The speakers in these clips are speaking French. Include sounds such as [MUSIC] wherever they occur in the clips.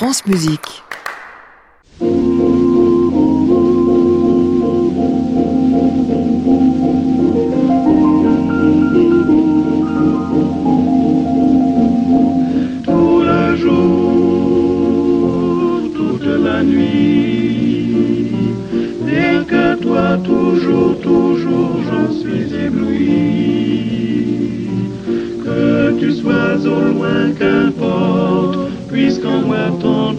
France Musique.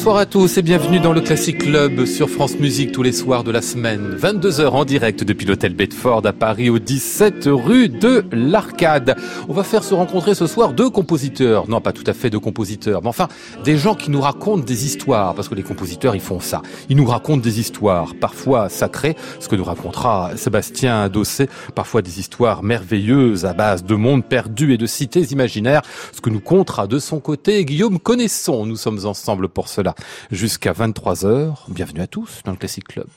Bonsoir à tous et bienvenue dans le Classic Club sur France Musique tous les soirs de la semaine. 22h en direct depuis l'hôtel Bedford à Paris au 17 rue de l'Arcade. On va faire se rencontrer ce soir deux compositeurs. Non, pas tout à fait deux compositeurs, mais enfin des gens qui nous racontent des histoires parce que les compositeurs ils font ça. Ils nous racontent des histoires, parfois sacrées, ce que nous racontera Sébastien Dossé, parfois des histoires merveilleuses à base de mondes perdus et de cités imaginaires, ce que nous contera de son côté Guillaume Connaisson. Nous sommes ensemble pour cela jusqu'à 23h. Bienvenue à tous dans le Classic Club.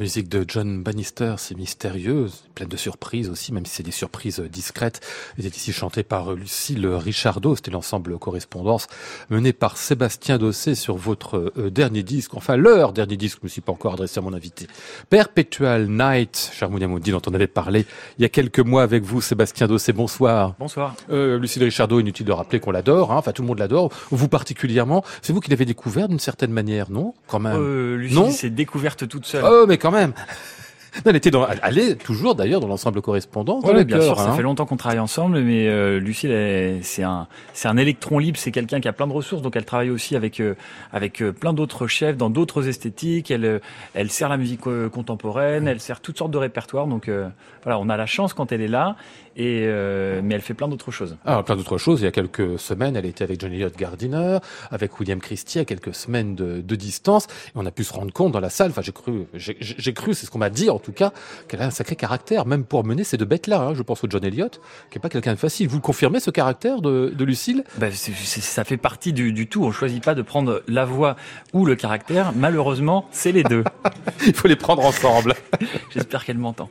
Musique de John Bannister, c'est mystérieux, pleine de surprises aussi, même si c'est des surprises discrètes. Elle est ici chantée par Lucille Richardot. C'était l'ensemble correspondance mené par Sébastien Dossé sur votre euh, dernier disque, enfin leur dernier disque, je ne me suis pas encore adressé à mon invité. Perpetual Night, cher Moudi, dont on avait parlé il y a quelques mois avec vous, Sébastien Dossé. Bonsoir. Bonsoir. Euh, Lucille Richardot, inutile de rappeler qu'on l'adore, hein, enfin tout le monde l'adore, vous particulièrement. C'est vous qui l'avez découvert d'une certaine manière, non Quand même? Euh, Lucille s'est découverte toute seule. Oh, mais quand même. [LAUGHS] elle était dans, elle est toujours d'ailleurs dans l'ensemble correspondant. Oui, bien sûr. Ça hein. fait longtemps qu'on travaille ensemble, mais euh, Lucille, c'est un, c'est un électron libre. C'est quelqu'un qui a plein de ressources, donc elle travaille aussi avec euh, avec euh, plein d'autres chefs dans d'autres esthétiques. Elle, euh, elle sert la musique contemporaine, elle sert toutes sortes de répertoires. Donc voilà, on a la chance quand elle est là. Et mais elle fait plein d'autres choses. Ah, plein d'autres choses. Il y a quelques semaines, elle était avec Johnny Elliott Gardiner, avec William Christie à quelques semaines de, de distance. Et on a pu se rendre compte dans la salle. Enfin, j'ai cru, j'ai cru, c'est ce qu'on m'a dit en tout cas, qu'elle a un sacré caractère, même pour mener ces deux bêtes-là. Hein. Je pense au John Elliott, qui est pas quelqu'un de facile. Vous confirmez ce caractère de, de Lucille? Ben, Ça fait partie du, du, tout. On choisit pas de prendre la voix ou le caractère. Malheureusement, c'est les deux. [LAUGHS] Il faut les prendre ensemble. [LAUGHS] J'espère qu'elle m'entend.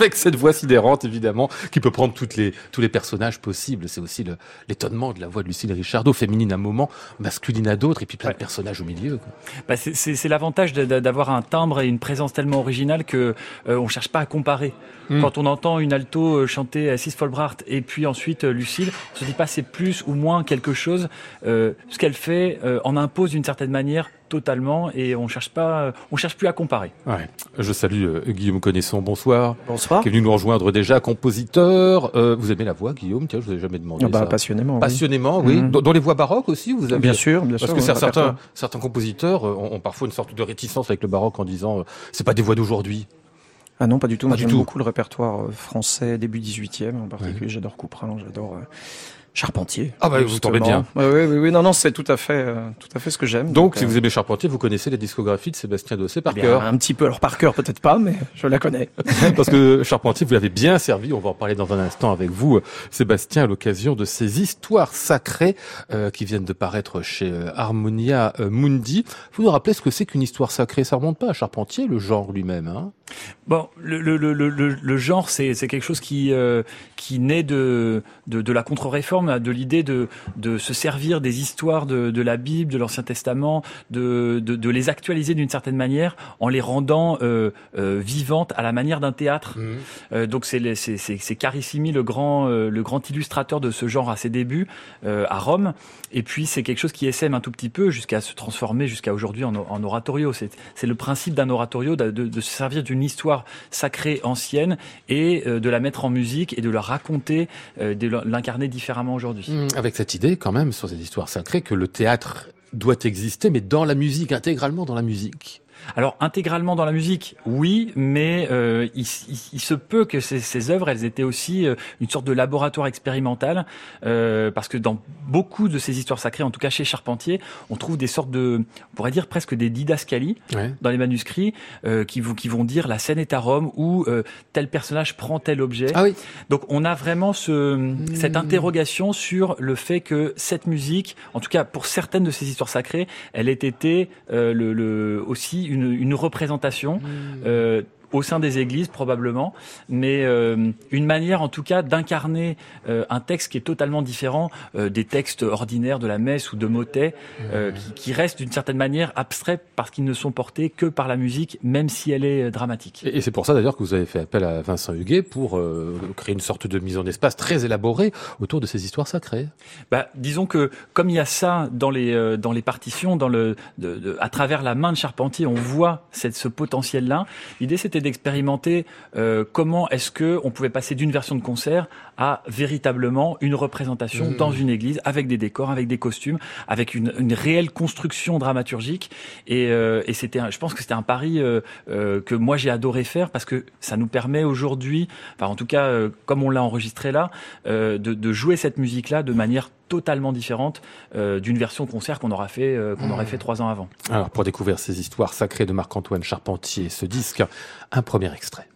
avec cette voix sidérante, évidemment, qui peut prendre toutes les, tous les personnages possibles. C'est aussi l'étonnement de la voix de Lucille Richardot, féminine à un moment, masculine à d'autres, et puis plein de personnages au milieu. Bah c'est l'avantage d'avoir un timbre et une présence tellement originale que euh, on cherche pas à comparer. Hmm. Quand on entend une alto euh, chanter à Sis Folbracht et puis ensuite euh, Lucille, on se dit pas c'est plus ou moins quelque chose. Euh, ce qu'elle fait en impose d'une certaine manière totalement et on cherche pas, on cherche plus à comparer. Ouais. Je salue Guillaume Connaisson, bonsoir. Bonsoir. Qui est venu nous rejoindre déjà, compositeur. vous aimez la voix, Guillaume? Tiens, je vous ai jamais demandé ah bah, ça. Passionnément. Passionnément, oui. oui. Hmm. Dans, les voix baroques aussi, vous avez. Bien sûr, bien Parce sûr. Parce que certains, certains compositeurs ont, ont, parfois une sorte de réticence avec le baroque en disant, c'est pas des voix d'aujourd'hui. Ah non, pas du tout. Moi, j'aime beaucoup le répertoire euh, français début 18e, en particulier. J'adore Couperin, j'adore euh, Charpentier. Ah bah vous tombez bien. oui, oui, oui, non, non, c'est tout à fait, euh, tout à fait ce que j'aime. Donc, si vous aimez Charpentier, vous connaissez la discographie de Sébastien Dossé par eh cœur. Un petit peu, alors par cœur peut-être pas, mais je la connais. [LAUGHS] Parce que Charpentier, vous l'avez bien servi. On va en parler dans un instant avec vous, Sébastien, à l'occasion de ces histoires sacrées euh, qui viennent de paraître chez Harmonia Mundi. Vous nous rappelez ce que c'est qu'une histoire sacrée? Ça remonte pas à Charpentier, le genre lui-même, hein? Bon, le, le, le, le, genre, c'est quelque chose qui, euh, qui naît de, de, de la contre-réforme, de l'idée de, de se servir des histoires de, de la Bible, de l'Ancien Testament, de, de, de les actualiser d'une certaine manière en les rendant euh, euh, vivantes à la manière d'un théâtre. Mmh. Donc c'est Carissimi, le grand, le grand illustrateur de ce genre à ses débuts à Rome. Et puis c'est quelque chose qui essaime un tout petit peu jusqu'à se transformer jusqu'à aujourd'hui en, en oratorio. C'est le principe d'un oratorio de, de, de se servir d'une histoire sacrée ancienne et euh, de la mettre en musique et de la raconter, euh, de l'incarner différemment aujourd'hui. Mmh, avec cette idée quand même sur cette histoire sacrée que le théâtre doit exister, mais dans la musique, intégralement dans la musique. Alors intégralement dans la musique, oui, mais euh, il, il, il, se peut que ces, ces, œuvres, elles étaient aussi euh, une sorte de laboratoire expérimental, euh, parce que dans beaucoup de ces histoires sacrées, en tout cas chez Charpentier, on trouve des sortes de, on pourrait dire presque des didascalies ouais. dans les manuscrits euh, qui, vont, qui vont dire la scène est à Rome ou euh, tel personnage prend tel objet. Ah oui. Donc on a vraiment ce, mmh. cette interrogation sur le fait que cette musique, en tout cas pour certaines de ces histoires sacrées, elle ait été euh, le, le, aussi une, une représentation mmh. Au sein des églises probablement, mais euh, une manière en tout cas d'incarner euh, un texte qui est totalement différent euh, des textes ordinaires de la messe ou de motet, qui, qui restent d'une certaine manière abstraits parce qu'ils ne sont portés que par la musique, même si elle est dramatique. Et, c'est pour ça d'ailleurs que vous avez fait appel à Vincent Huguet pour créer une sorte de mise en espace très élaborée autour de ces histoires sacrées. Bah, disons que comme il y a ça dans les dans les partitions, dans le de, de, à travers la main de Charpentier, on voit cette, ce potentiel-là. L'idée c'était d'expérimenter euh, comment est-ce que on pouvait passer d'une version de concert à véritablement une représentation mmh. dans une église avec des décors, avec des costumes, avec une, une réelle construction dramaturgique. Et, euh, et c'était, je pense que c'était un pari euh, euh, que moi j'ai adoré faire parce que ça nous permet aujourd'hui, enfin en tout cas euh, comme on l'a enregistré là, euh, de, de jouer cette musique-là de manière totalement différente euh, d'une version concert qu'on aura fait euh, qu'on mmh. aurait fait trois ans avant. Alors pour découvrir ces histoires sacrées de Marc-Antoine Charpentier, ce disque, un premier extrait.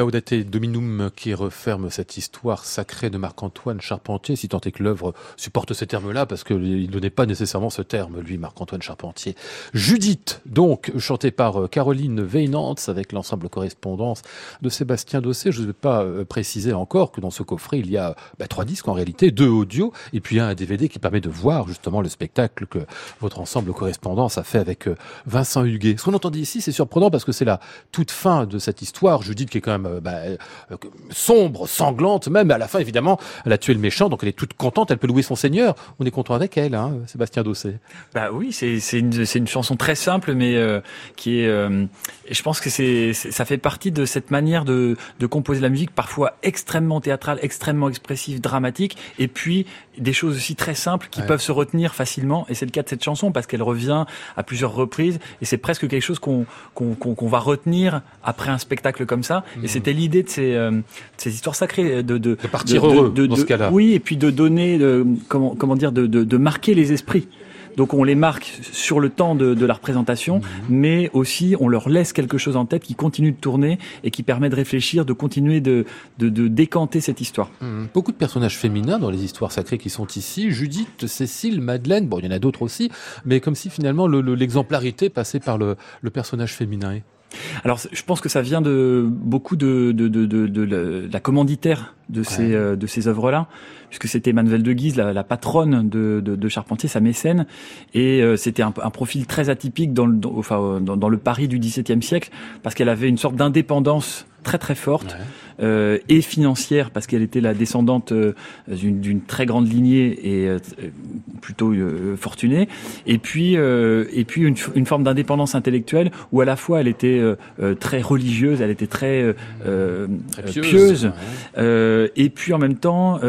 Laudate Dominum qui referme cette histoire sacrée de Marc-Antoine Charpentier, si tant est que l'œuvre supporte ces termes-là, parce qu'il ne donnait pas nécessairement ce terme, lui, Marc-Antoine Charpentier. Judith, donc, chantée par euh, Caroline Veynantz, avec l'ensemble correspondance de Sébastien Dossé. Je ne vais pas euh, préciser encore que dans ce coffret, il y a bah, trois disques en réalité, deux audios, et puis un DVD qui permet de voir justement le spectacle que votre ensemble correspondance a fait avec euh, Vincent Huguet. Ce qu'on entendait ici, c'est surprenant parce que c'est la toute fin de cette histoire. Judith qui est quand même euh, bah, euh, sombre, sanglante même. Mais à la fin, évidemment, elle a tué le méchant, donc elle est toute contente. Elle peut louer son Seigneur. On est content avec elle, hein, Sébastien Dossé. Bah oui, c'est une, une chanson très simple, mais euh, qui est. Euh, et je pense que c'est ça fait partie de cette manière de, de composer la musique, parfois extrêmement théâtrale, extrêmement expressive, dramatique, et puis des choses aussi très simples qui Ouais. peuvent se retenir facilement. Et c'est le cas de cette chanson parce qu'elle revient à plusieurs reprises, et c'est presque quelque chose qu'on va retenir après un spectacle comme ça. Et c'était l'idée de ces, euh, de ces histoires sacrées, de de, partir heureux dans ce cas-là. Oui, et puis de donner, de, comment comment dire, de, de, de marquer les esprits Donc on les marque sur le temps de, de la représentation, mhm. mais aussi on leur laisse quelque chose en tête qui continue de tourner et qui permet de réfléchir, de continuer de, de, de décanter cette histoire. Mhm. Beaucoup de personnages féminins dans les histoires sacrées qui sont ici. Judith, Cécile, Madeleine, bon il y en a d'autres aussi, mais comme si finalement l'exemplarité passait par le, le personnage féminin. Alors, je pense que ça vient de beaucoup de, de, de, de la commanditaire de ces, euh, de ces œuvres-là, puisque c'était Manuel de Guise, la, la patronne de, de, de, Charpentier, sa mécène, et euh, c'était un, un, profil très atypique dans le, dans, enfin, dans, dans le Paris du XVIIe siècle, parce qu'elle avait une sorte d'indépendance très très forte euh, et financière parce qu'elle était la descendante euh, d'une très grande lignée et euh, plutôt fortunée. Et puis et puis une, une forme d'indépendance intellectuelle où à la fois elle était très religieuse elle était très, très pieuse, pieuse et puis en même temps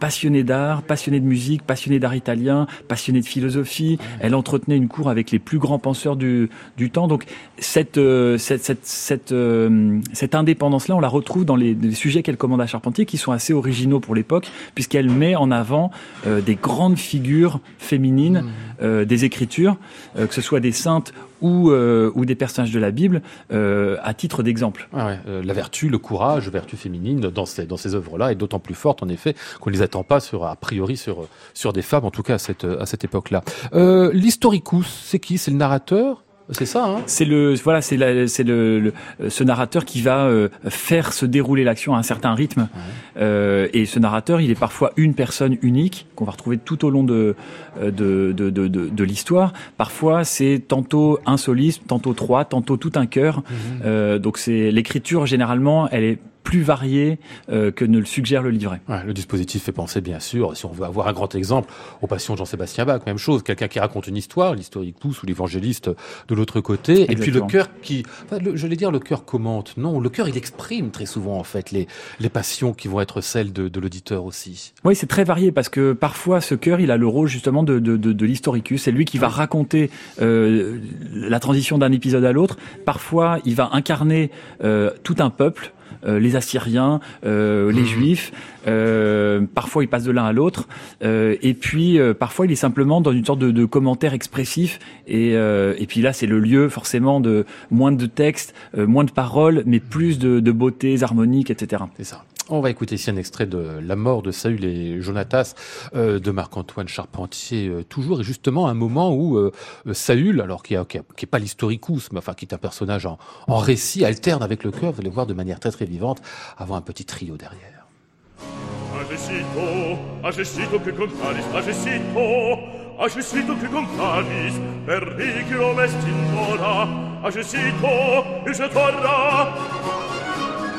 passionnée d'art passionnée de musique passionnée d'art italien passionnée de philosophie. Elle entretenait une cour avec les plus grands penseurs du, du temps. Donc cette cette cette cette, cette indépendance indépendance-là, on la retrouve dans les, les sujets qu'elle commande à Charpentier, qui sont assez originaux pour l'époque, puisqu'elle met en avant euh, des grandes figures féminines mmh. euh, des Écritures, euh, que ce soit des saintes ou, euh, ou des personnages de la Bible, euh, à titre d'exemple. Ah ouais, euh, la vertu, le courage, vertu féminine dans ces, dans ces œuvres-là est d'autant plus forte, en effet, qu'on ne les attend pas sur, a priori sur, sur des femmes, en tout cas à cette, à cette époque-là. Euh, L'historicus, c'est qui? C'est le narrateur? C'est ça. Hein c'est le voilà, c'est c'est le, le, ce narrateur qui va euh, faire se dérouler l'action à un certain rythme. Ouais. Euh, et ce narrateur, il est parfois une personne unique qu'on va retrouver tout au long de euh, de de, de, de, de l'histoire. Parfois, c'est tantôt un soliste, tantôt trois, tantôt tout un chœur. Mmh. Euh, donc c'est l'écriture généralement, elle est plus varié euh, que ne le suggère le livret. Ouais, le dispositif fait penser, bien sûr, si on veut avoir un grand exemple, aux passions de Jean-Sébastien Bach, même chose, quelqu'un qui raconte une histoire, l'historique pousse ou l'évangéliste de l'autre côté, Exactement. et puis le cœur qui, enfin, le, je vais dire, le cœur commente. Non, le cœur, il exprime très souvent, en fait, les, les passions qui vont être celles de, de l'auditeur aussi. Oui, c'est très varié, parce que parfois, ce cœur, il a le rôle justement de, de, de, de l'historicus. C'est lui qui va raconter euh, la transition d'un épisode à l'autre. Parfois, il va incarner euh, tout un peuple les Assyriens, euh, les mmh. Juifs. Euh, parfois, il passe de l'un à l'autre. Euh, et puis, euh, parfois, il est simplement dans une sorte de, de commentaire expressif. Et, euh, et puis là, c'est le lieu forcément de moins de texte, moins de paroles, mais plus de, de beautés harmoniques, etc. C'est ça. On va écouter ici un extrait de La mort de Saül et Jonatas euh, de Marc-Antoine Charpentier, euh, toujours, et justement un moment où euh, Saül, alors qui n'est pas l'historicus, mais enfin qui est un personnage en, récit, alterne avec le cœur, vous allez voir de manière très très vivante, avant un petit trio derrière.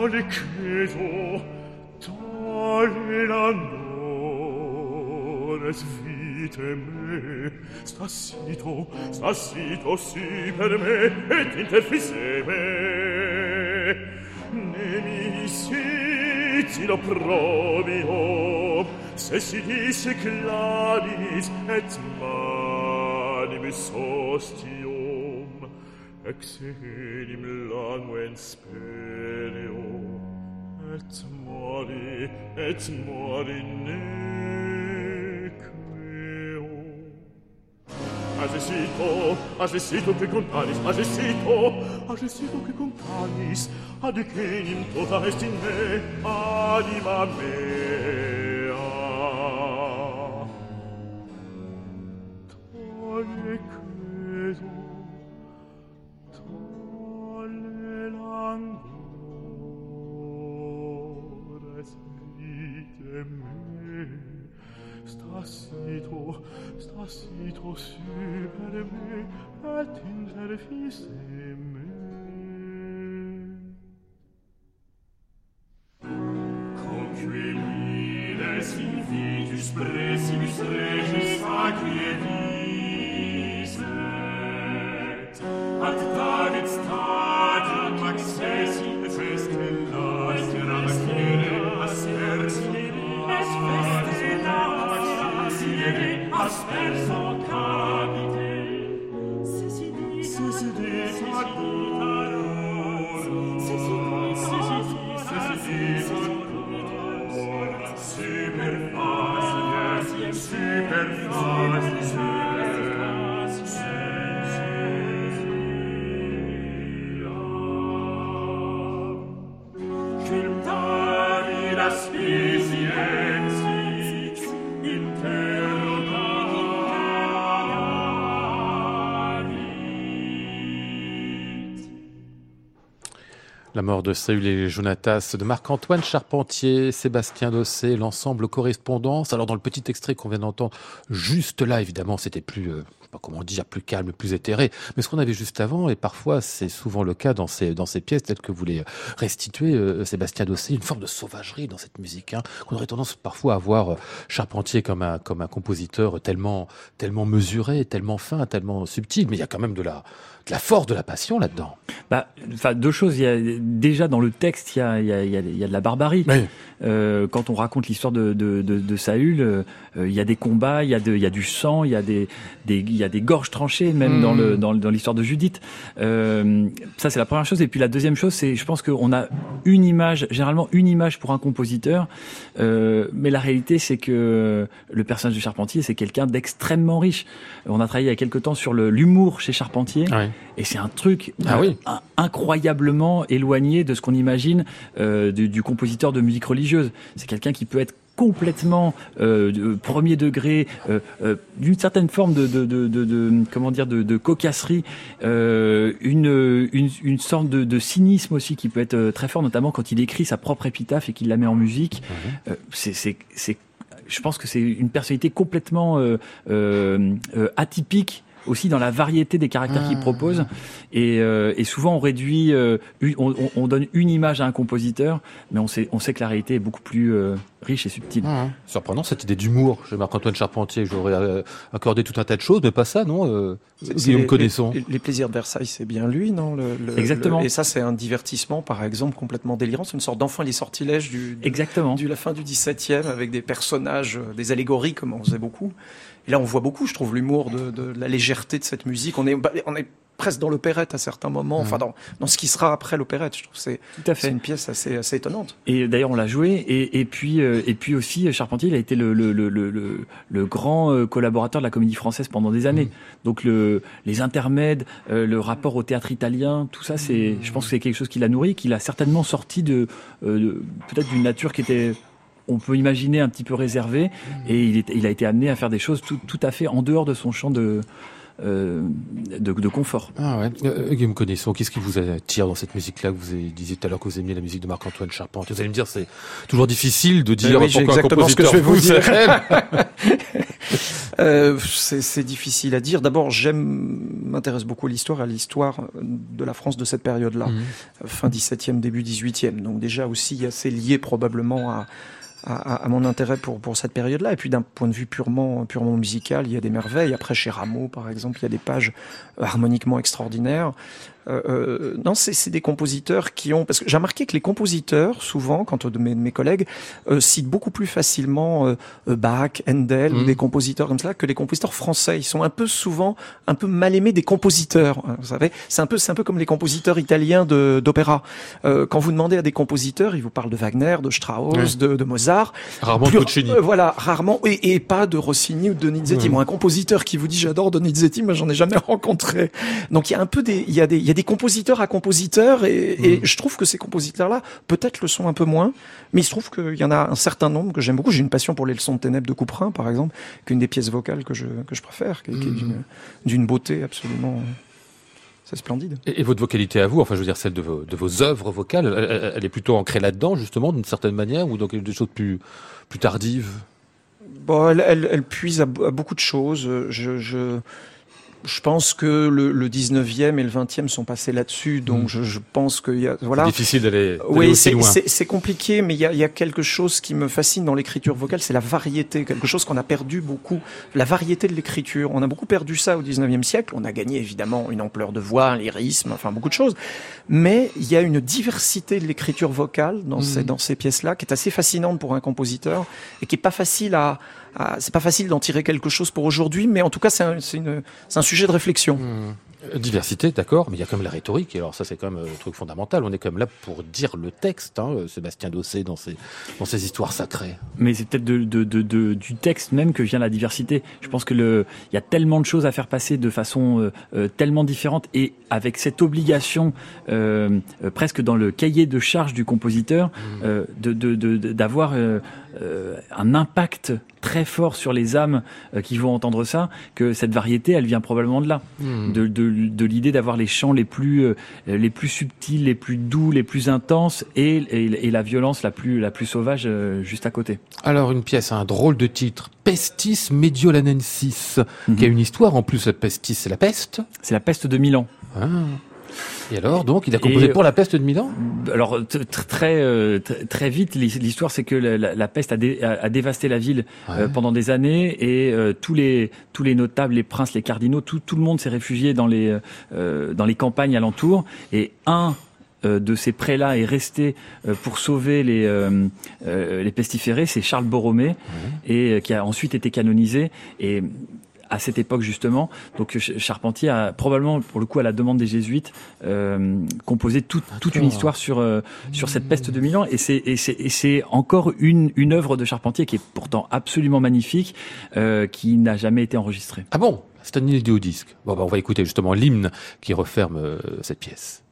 tale credo, tale l'amores vite me, stassito, stassito si per me, et interfisse me, Nemisi, mi lo probio, se si disse claris et manibus ostium, ex enim languens per, et mori et mori nec meo Agessito, agessito che contanis, agessito, agessito che contanis, ad equenim tota est in me, anima mea. Presimus regis sacri La mort de Saül et Jonatas de Marc-Antoine Charpentier, Sébastien Dossé, l'ensemble correspondance. Alors dans le petit extrait qu'on vient d'entendre, juste là évidemment c'était plus, euh, pas comment dire, plus calme, plus éthéré. Mais ce qu'on avait juste avant, et parfois c'est souvent le cas dans ces, dans ces pièces telles que vous les restituez, euh, Sébastien Dossé, une forme de sauvagerie dans cette musique. Hein, qu'on aurait tendance parfois à voir euh, Charpentier comme un, comme un compositeur tellement, tellement mesuré, tellement fin, tellement subtil. Mais il y a quand même de la, de la force, de la passion là-dedans. Bah, enfin, deux choses. Il y a, déjà dans le texte, il y a, il y a, il y a de la barbarie. Oui. Euh, quand on raconte l'histoire de, de, de, de Saül, euh, il y a des combats, il y a, de, il y a du sang, il y a des, des, y a des gorges tranchées, même dans le dans, dans l'histoire de Judith. Euh, ça, c'est la première chose. Et puis la deuxième chose, c'est, je pense qu'on a une image, généralement une image pour un compositeur, euh, mais la réalité, c'est que le personnage de Charpentier, c'est quelqu'un d'extrêmement riche. On a travaillé il y a quelque temps sur l'humour chez Charpentier. Et c'est un truc Ah euh, oui. incroyablement éloigné de ce qu'on imagine du, du compositeur de musique religieuse. C'est quelqu'un qui peut être complètement euh, de- premier degré, euh, euh, d'une certaine forme de, de, de, de- de- comment dire de, cocasserie, une, une, une sorte de, cynisme aussi qui peut être très fort, notamment quand il écrit sa propre épitaphe et qu'il la met en musique. C'est c'est je pense que c'est une personnalité complètement atypique aussi dans la variété des caractères qu'il propose et, euh, et souvent on réduit euh, on, on- on donne une image à un compositeur mais on sait on sait que la réalité est beaucoup plus euh, riche et subtile Surprenant cette idée d'humour chez Marc-Antoine Charpentier. J'aurais euh, accordé tout un tas de choses, mais pas ça, non euh, Guillaume les- Connaisson. Les, les plaisirs de Versailles, c'est bien lui, non le- le- Exactement. le- et ça, c'est un divertissement, par exemple, complètement délirant. C'est une sorte d'enfant les sortilèges du, du- exactement du la fin du 17e avec des personnages, des allégories, comme on faisait beaucoup. Et là, on voit beaucoup, je trouve, l'humour de, de la légèreté de cette musique. On est, bah, on est presque dans l'opérette à certains moments, enfin dans, dans ce qui sera après l'opérette. Je trouve que c'est c'est une pièce assez, assez étonnante. Et d'ailleurs, on l'a joué. Et, et puis, euh, et puis aussi, Charpentier, il a été le, le, le, le, le- le grand euh, collaborateur de la Comédie Française pendant des années. Donc, le, les intermèdes, euh, le rapport au théâtre italien, tout ça, c'est, je pense que c'est quelque chose qui l'a nourri, qu'il a certainement sorti de, euh, de- peut-être d'une nature qui était on peut imaginer un petit peu réservée, et il, est- il a été amené à faire des choses tout, tout à fait en dehors de son champ de, euh, de, de confort. Ah ouais. Euh, Guillaume Connaisson, qu'est-ce qui vous attire dans cette musique-là que vous disiez tout à l'heure que vous aimiez la musique de Marc-Antoine Charpentier? Vous allez me dire, c'est toujours difficile de dire oui, pourquoi un exactement ce que je vais vous dire. [LAUGHS] [LAUGHS] Euh, c'est difficile à dire. D'abord, j'aime, m'intéresse beaucoup à l'histoire, à l'histoire de la France de cette période-là, Mhm. fin 17e, début 18e. Donc déjà aussi assez lié probablement à, à, à mon intérêt pour, pour cette période-là. Et puis d'un point de vue purement, purement musical, il y a des merveilles. Après, chez Rameau, par exemple, il y a des pages euh, harmoniquement extraordinaires. Euh, euh, non, c'est des compositeurs qui ont... Parce que j'ai remarqué que les compositeurs, souvent, quand de mes, de mes collègues, euh, citent beaucoup plus facilement euh, Bach, Handel, ou Mhm. des compositeurs comme ça, que les compositeurs français. Ils sont un peu souvent un peu mal aimés des compositeurs. hein, Vous savez, c'est un peu, c'est un peu comme les compositeurs italiens d'opéra. Quand vous demandez à des compositeurs, ils vous parlent de Wagner, de Strauss, de, de Mozart. Rarement Plus- Puccini. voilà, rarement, et, et pas de Rossini ou de Donizetti. Ouais. Moi, un compositeur qui vous dit j'adore Donizetti, moi j'en ai jamais [LAUGHS] rencontré. Donc il y a un peu des, il y a des, il y a des compositeurs à compositeurs, et, et Mhm. je trouve que ces compositeurs-là, peut-être le sont un peu moins, mais il se trouve qu'il y en a un certain nombre que j'aime beaucoup. J'ai une passion pour les leçons de ténèbres de Couperin, par exemple, qu'une des pièces vocales que je, que je préfère, qui, qui est Mhm. d'une, beauté absolument, c'est splendide. Et, et votre vocalité à vous, enfin je veux dire celle de vos, de vos œuvres vocales, elle, est plutôt ancrée là-dedans justement d'une certaine manière ou dans quelque- des choses plus, plus tardives Bon, elle, elle, elle puise à, beaucoup de choses. Je, je, Je pense que le, le 19e et le 20e sont passés là-dessus, donc Mm. je, je pense qu'il y a voilà. C'est difficile d'aller Oui, c'est loin. c'est- c'est compliqué, mais il y a, y a quelque chose qui me fascine dans l'écriture vocale, c'est la variété, quelque chose qu'on a perdu beaucoup, la variété de l'écriture. On a beaucoup perdu ça au 19e siècle. On a gagné évidemment une ampleur de voix, un lyrisme, enfin beaucoup de choses, mais il y a une diversité de l'écriture vocale dans ces, dans ces pièces-là qui est assez fascinante pour un compositeur et qui est pas facile à, à- c'est pas facile d'en tirer quelque chose pour aujourd'hui, mais en tout cas c'est un, c'est une- c'est un sujet de réflexion. Euh, Diversité, d'accord, mais il y a quand même la rhétorique. Et alors ça, c'est quand même euh, le truc fondamental. On est quand même là pour dire le texte, hein, euh, Sébastien Dossé, dans ses, dans ses histoires sacrées. Mais c'est peut-être de, de, de, de- du texte même que vient la diversité. Je pense que le, il y a tellement de choses à faire passer de façon euh, euh, tellement différente et avec cette obligation euh, euh, presque dans le cahier de charge du compositeur euh, de de- de- de- d'avoir euh, euh, un impact très fort sur les âmes euh, qui vont entendre ça, que cette variété, elle vient probablement de là, de, de, de l'idée d'avoir les chants les plus euh, les plus subtils, les plus doux, les plus intenses et, et, et la violence la plus la plus sauvage euh, juste à côté. Alors une pièce, un drôle de titre, Pestis Mediolanensis, Mhm. qui a une histoire en plus. La pestis, c'est la peste. C'est la peste de Milan. Ah. Et alors, donc, il a composé Et- pour la peste de Milan? Alors très euh, très vite, l'hi- l'histoire c'est que la, la- la peste a, dé- a- a dévasté la ville euh, pendant des années et euh, tous les tous les notables, les princes, les cardinaux, tout tout le monde s'est réfugié dans les euh, dans les campagnes alentours et un euh, de ces prélats est resté euh, pour sauver les euh, euh, les pestiférés, c'est Charles Borromée et euh, qui a ensuite été canonisé et à cette époque justement, donc Ch- Charpentier a probablement, pour le coup, à la demande des jésuites, euh, composé toute toute une histoire sur euh, sur cette peste de Milan. Et c'est et encore une une œuvre de Charpentier qui est pourtant absolument magnifique, euh, qui n'a jamais été enregistrée. Ah bon? C'est un inédit au disque. Bon, bah, on va écouter justement l'hymne qui referme cette pièce.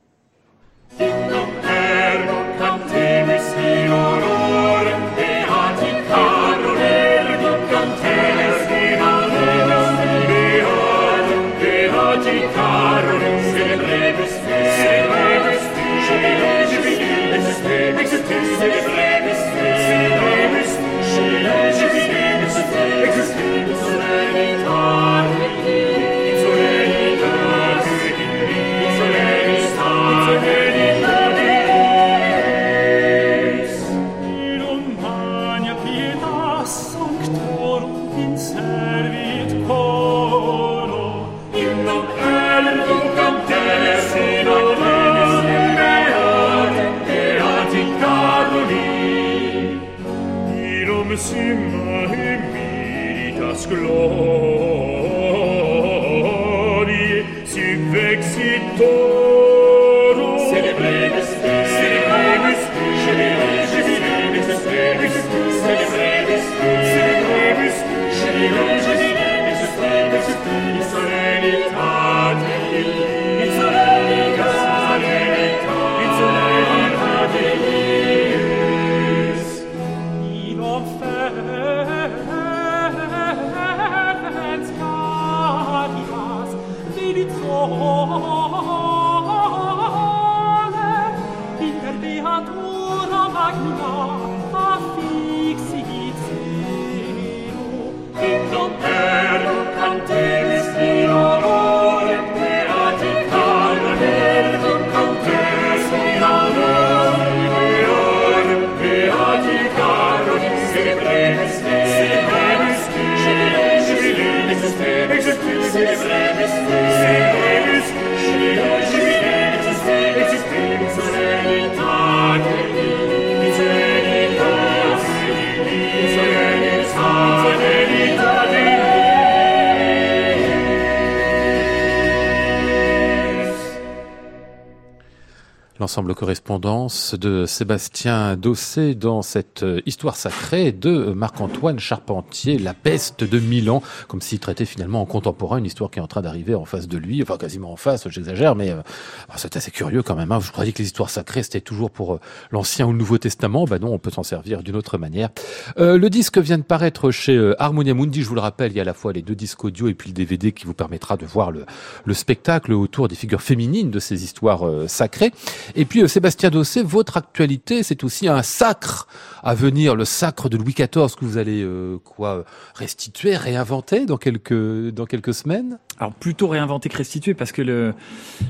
L'ensemble correspondance de Sébastien Dossé dans cette euh, histoire sacrée de Marc-Antoine Charpentier, La peste de Milan, comme s'il traitait finalement en contemporain une histoire qui est en train d'arriver en face de lui, enfin quasiment en face, j'exagère, mais euh, ah, c'est assez curieux quand même. Hein. Je croyais que les histoires sacrées c'était toujours pour euh, l'Ancien ou le Nouveau Testament, ben non, on peut s'en servir d'une autre manière. Euh, le disque vient de paraître chez euh, Harmonia Mundi, je vous le rappelle, il y a à la fois les deux disques audio et puis le DVD qui vous permettra de voir le, le spectacle autour des figures féminines de ces histoires euh, sacrées. Et puis euh, Sébastien Dossé, votre actualité, c'est aussi un sacre à venir, le sacre de Louis XIV que vous allez euh, quoi restituer, réinventer dans quelques dans quelques semaines? Alors plutôt réinventer que restituer parce que le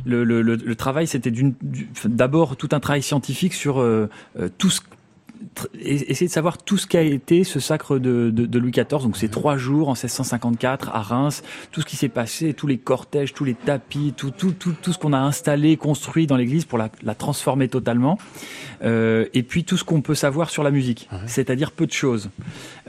le, travail c'était d'abord tout un travail scientifique sur euh, tout ce essayer de savoir tout ce qu'a été ce sacre de, de, de Louis XIV. Donc c'est trois jours en 1654 à Reims, tout ce qui s'est passé, tous les cortèges, tous les tapis, tout tout tout, tout ce qu'on a installé, construit dans l'église pour la, la transformer totalement. Euh, et puis tout ce qu'on peut savoir sur la musique, c'est-à-dire peu de choses.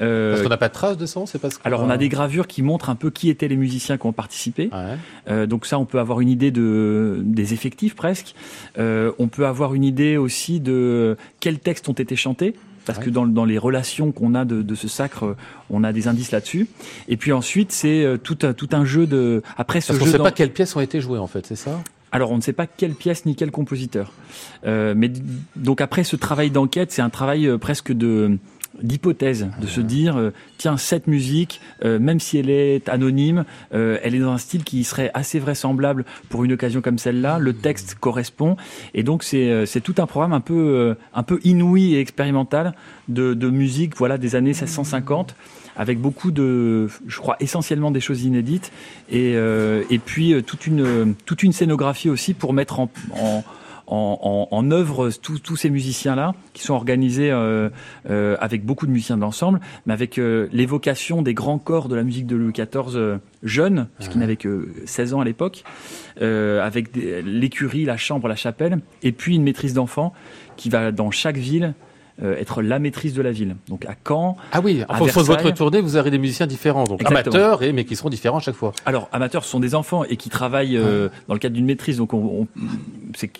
Euh, Parce qu'on n'a pas de trace de son, c'est parce que alors on a des gravures qui montrent un peu qui étaient les musiciens qui ont participé. Ouais. Euh, donc ça, on peut avoir une idée de des effectifs presque. Euh, on peut avoir une idée aussi de quels textes ont été chantés. Parce que dans, dans les relations qu'on a de, de ce sacre, on a des indices là-dessus. Et puis ensuite, c'est tout un, tout un jeu de. Après ce Parce jeu, ne sait pas quelles pièces ont été jouées en fait, c'est ça? Alors on ne sait pas quelle pièce ni quel compositeur. Euh, mais donc après ce travail d'enquête, c'est un travail presque de d'hypothèse, de se dire euh, tiens cette musique, euh, même si elle est anonyme, euh, elle est dans un style qui serait assez vraisemblable pour une occasion comme celle-là. Le texte correspond et donc c'est c'est tout un programme un peu un peu inouï et expérimental de, de musique voilà des années 1650 avec beaucoup de, je crois essentiellement des choses inédites et, et puis toute une toute une scénographie aussi pour mettre en en, en, en œuvre tous ces musiciens-là qui sont organisés euh, euh, avec beaucoup de musiciens de l'ensemble, mais avec euh, l'évocation des grands corps de la musique de Louis XIV jeunes, puisqu'il n'avait que 16 ans à l'époque, avec l'écurie, la chambre, la chapelle, et puis une maîtrise d'enfants qui va dans chaque ville euh, être la maîtrise de la ville. Donc à Caen, Ah oui, en fonction de votre tournée, vous aurez des musiciens différents, donc Exactement. amateurs, et, mais qui seront différents à chaque fois. Alors, amateurs, ce sont des enfants et qui travaillent euh, dans le cadre d'une maîtrise, donc on, on-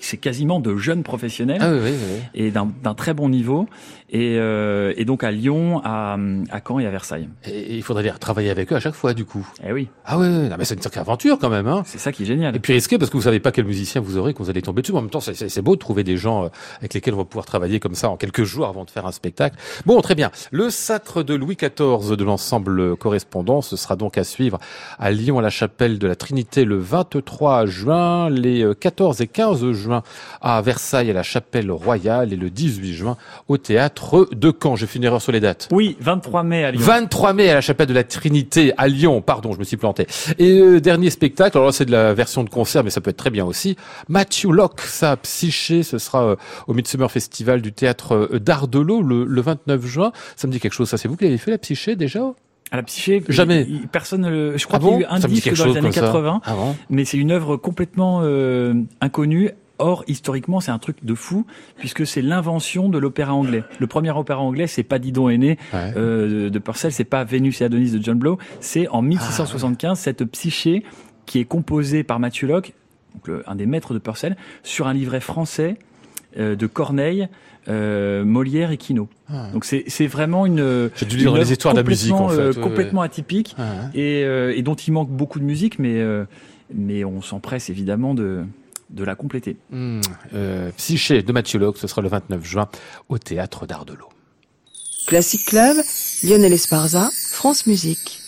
c'est quasiment de jeunes professionnels Ah oui, oui, oui. et d'un très bon niveau. Et, euh, et donc à Lyon, à, à Caen et à Versailles. Et, il faudrait les travailler avec eux à chaque fois, du coup. Eh oui, Ah oui, non, mais c'est une sacrée aventure quand même, hein. c'est ça qui est génial. Et puis risqué parce que vous savez pas quel musicien vous aurez quand vous allez tomber dessus. Mais en même temps, c'est- beau de trouver des gens euh, avec lesquels on va pouvoir travailler comme ça en quelques jours avant de faire un spectacle. Bon, très bien. Le sacre de Louis XIV de l'ensemble correspondant, ce sera donc à suivre à Lyon à la chapelle de la Trinité le 23 juin, les euh, 14 et 15 juin à Versailles à la chapelle royale et le 18 juin au théâtre de Caen. J'ai fait une erreur sur les dates. Oui, 23 mai à Lyon. 23 mai à la chapelle de la Trinité à Lyon, pardon, je me suis planté. Et euh, dernier spectacle, alors là c'est de la version de concert, mais ça peut être très bien aussi. Matthew Locke, sa psyché, ce sera euh, au Midsummer Festival du théâtre euh, d'Ardelot le, le 29 juin. Ça me dit quelque chose, ça c'est vous qui l'avez fait la psyché déjà? À la psyché, Jamais. personne ne le. Je crois Ah qu'il y a eu un Ça disque dans les années comme ça. 80, Ah bon? Mais c'est une œuvre complètement euh, inconnue. Or, historiquement, c'est un truc de fou, puisque c'est l'invention de l'opéra anglais. Le premier opéra anglais, c'est pas Didon aîné Ouais. euh, de Purcell, c'est pas Vénus et Adonis de John Blow, c'est en 1675 cette psyché qui est composée par Mathieu Locke, donc le- un des maîtres de Purcell, sur un livret français euh, de Corneille, euh, Molière et Quinault. Ah. Donc c'est vraiment une J'ai dû lire les histoires de la musique, en complètement, fait, ouais, complètement atypique Ah, et, et dont il manque beaucoup de musique, mais mais on s'empresse évidemment de de la compléter. Hmm, euh, Psyché de Mathieu Locke, ce sera le 29 juin au théâtre d'Ardelot. Classic Club, Lionel Esparza, France Musique.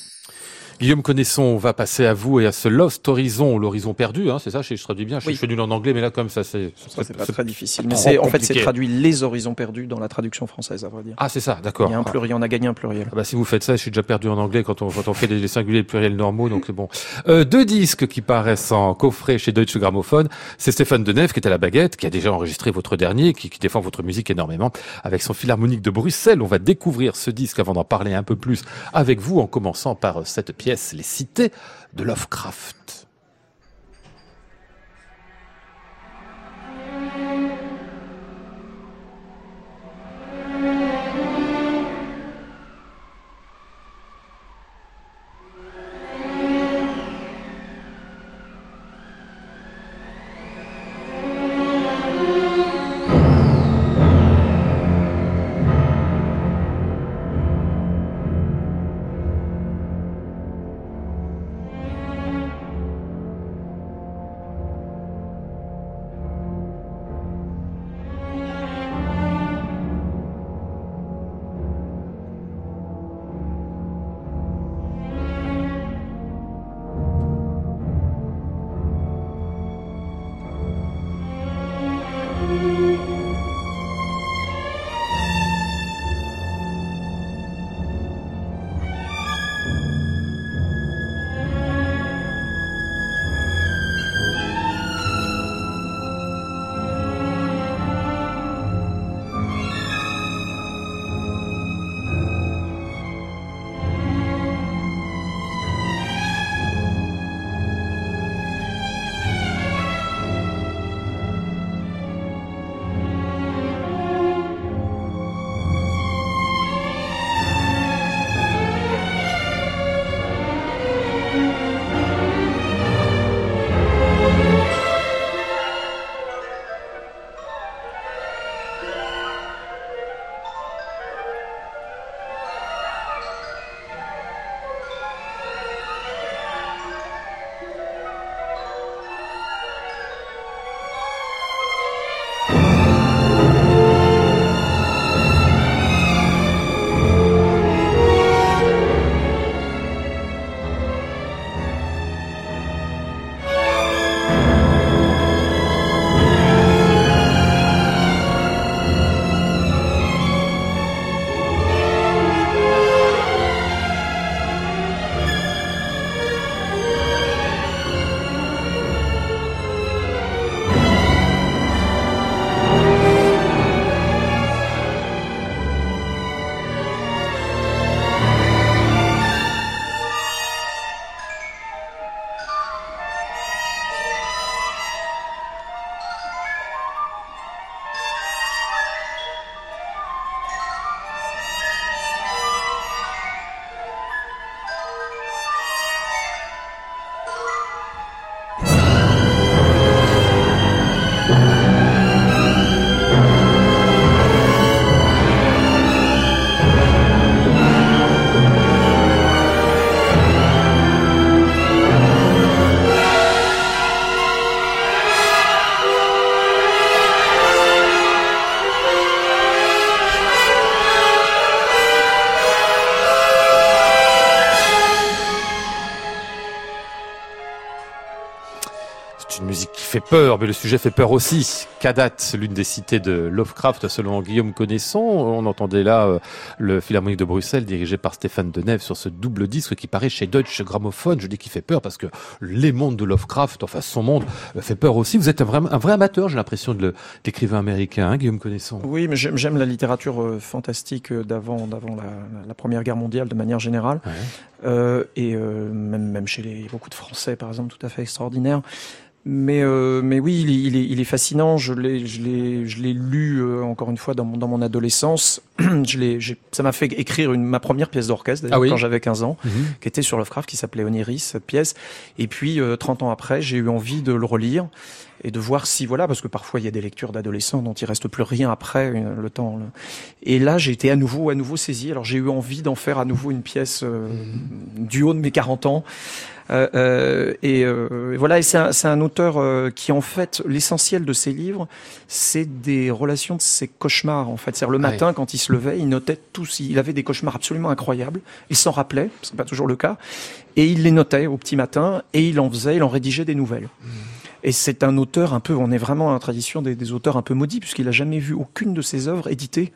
Guillaume Connaisson va passer à vous et à ce Lost Horizon, l'horizon perdu, hein, c'est ça, je, je traduis bien, je, Oui. je fais nul en anglais, mais là comme ça c'est... C'est pas très difficile. Mais en fait, c'est traduit les horizons perdus dans la traduction française, à vrai dire. Ah c'est ça, d'accord. Il y a un pluriel, on a gagné un pluriel. Ah bah, si vous faites ça, je suis déjà perdu en anglais quand on, quand on fait des singuliers et pluriels normaux, donc c'est bon. Euh, deux disques qui paraissent en coffret chez Deutsche Grammophon. C'est Stéphane Deneuve qui est à la baguette, qui a déjà enregistré votre dernier, qui, qui défend votre musique énormément. Avec son philharmonique de Bruxelles, on va découvrir ce disque avant d'en parler un peu plus avec vous, en commençant par cette pièce, Les Cités de Lovecraft. Fait peur, mais le sujet fait peur aussi. Kadat, l'une des cités de Lovecraft, selon Guillaume Connaisson. On entendait là euh, le Philharmonique de Bruxelles, dirigé par Stéphane Denève, sur ce double disque qui paraît chez Deutsche Grammophon. Je dis qu'il fait peur parce que les mondes de Lovecraft, enfin son monde, euh, fait peur aussi. Vous êtes un vrai, un vrai amateur, j'ai l'impression, de l'écrivain américain, hein, Guillaume Connaisson. Oui, mais j'aime la littérature euh, fantastique d'avant d'avant la, la Première Guerre mondiale de manière générale. Ouais. Et même, même chez les, beaucoup de Français, par exemple, tout à fait extraordinaire. Mais, euh, mais oui, il est, il est, il est fascinant. Je l'ai, je l'ai, je l'ai lu euh, encore une fois dans mon, dans mon adolescence. [CLEARS THROAT] je l'ai, j'ai- ça m'a fait écrire une, ma première pièce d'orchestre d'ailleurs, Ah oui quand j'avais 15 ans, Mhm. qui était sur Lovecraft, qui s'appelait Oniris, cette pièce. Et puis, euh, 30 ans après, j'ai eu envie de le relire et de voir si voilà, parce que parfois il y a des lectures d'adolescents dont il reste plus rien après le temps. Et là, j'ai été à nouveau, à nouveau saisi. Alors j'ai eu envie d'en faire à nouveau une pièce euh, du haut de mes 40 ans. Euh, euh, et euh, voilà, et c'est un, auteur euh, qui en fait l'essentiel de ses livres, c'est des relations de ses cauchemars en fait. C'est-à-dire le Ah matin quand il se levait, il notait tous, il avait des cauchemars absolument incroyables. Il s'en rappelait, c'est pas toujours le cas, et il les notait au petit matin et il en faisait, il en rédigeait des nouvelles. Et c'est un auteur un peu, on est vraiment dans la tradition des, des auteurs un peu maudits, puisqu'il a jamais vu aucune de ses œuvres éditées.